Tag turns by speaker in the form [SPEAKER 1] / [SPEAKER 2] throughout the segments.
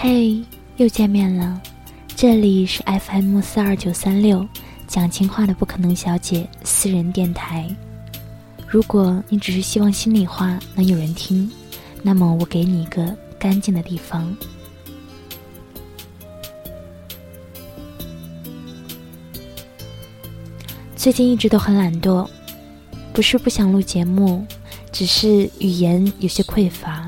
[SPEAKER 1] 嘿，又见面了，这里是 FM 四二九三六讲情话的不可能小姐私人电台。如果你只是希望心里话能有人听，那么我给你一个干净的地方。最近一直都很懒惰，不是不想录节目，只是语言有些匮乏。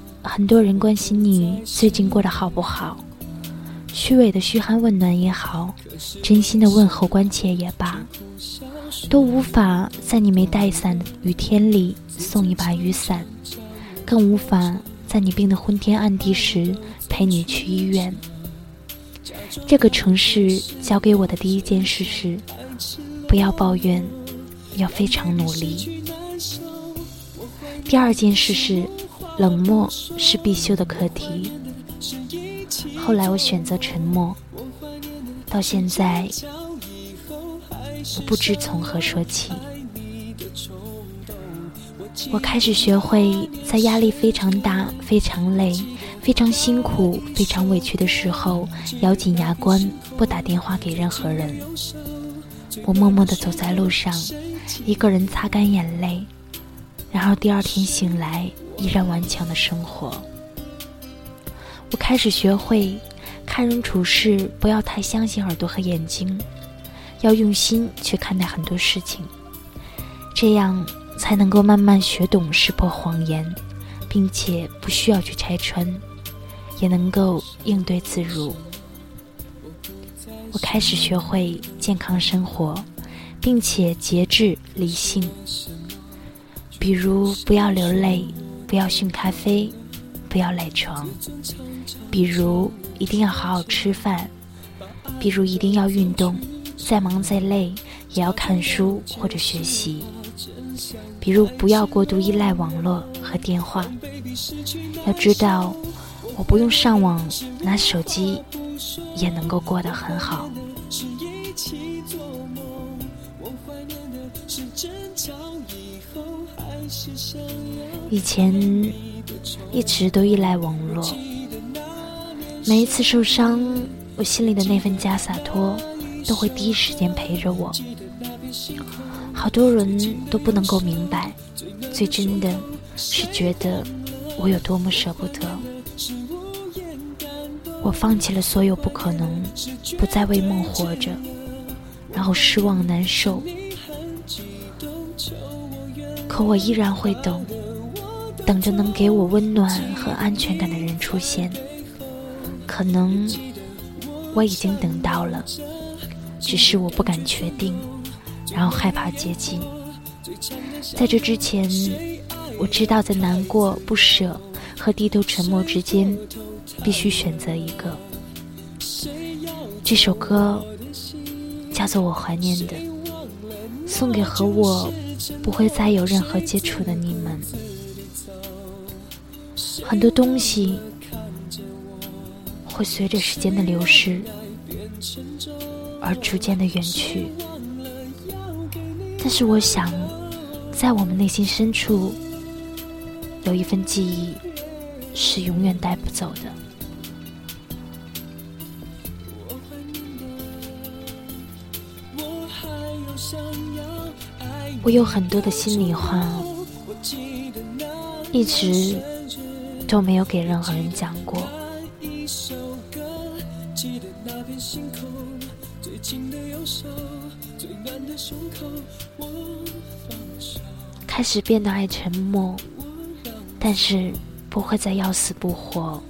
[SPEAKER 1] 很多人关心你最近过得好不好，虚伪的嘘寒问暖也好，真心的问候关切也罢，都无法在你没带伞的雨天里送一把雨伞，更无法在你病得昏天暗地时陪你去医院。这个城市教给我的第一件事是，不要抱怨，要非常努力。第二件事是。冷漠是必修的课题。后来我选择沉默，到现在我不知从何说起。我开始学会在压力非常大、非常累、非常辛苦、非常委屈的时候，咬紧牙关，不打电话给任何人。我默默地走在路上，一个人擦干眼泪，然后第二天醒来。依然顽强的生活。我开始学会看人处事，不要太相信耳朵和眼睛，要用心去看待很多事情，这样才能够慢慢学懂识破谎言，并且不需要去拆穿，也能够应对自如。我开始学会健康生活，并且节制理性，比如不要流泪。不要训咖啡，不要赖床。比如一定要好好吃饭，比如一定要运动，再忙再累也要看书或者学习。比如不要过度依赖网络和电话。要知道，我不用上网，拿手机也能够过得很好。以前一直都依赖网络，每一次受伤，我心里的那份假洒脱都会第一时间陪着我。好多人都不能够明白，最真的是觉得我有多么舍不得。我放弃了所有不可能，不再为梦活着，然后失望难受。可我依然会等，等着能给我温暖和安全感的人出现。可能我已经等到了，只是我不敢确定，然后害怕接近。在这之前，我知道在难过、不舍和低头沉默之间，必须选择一个。这首歌叫做《我怀念的》，送给和我。不会再有任何接触的你们，很多东西会随着时间的流逝而逐渐的远去，但是我想，在我们内心深处有一份记忆是永远带不走的。我还有想我有很多的心里话，一直都没有给任何人讲过。开始变得爱沉默，但是不会再要死不活。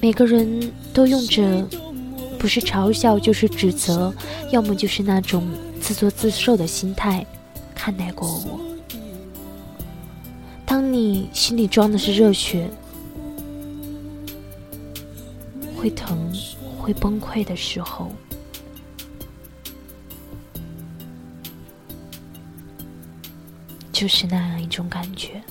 [SPEAKER 1] 每个人都用着，不是嘲笑就是指责，要么就是那种。自作自受的心态看待过我。当你心里装的是热血，会疼、会崩溃的时候，就是那样一种感觉。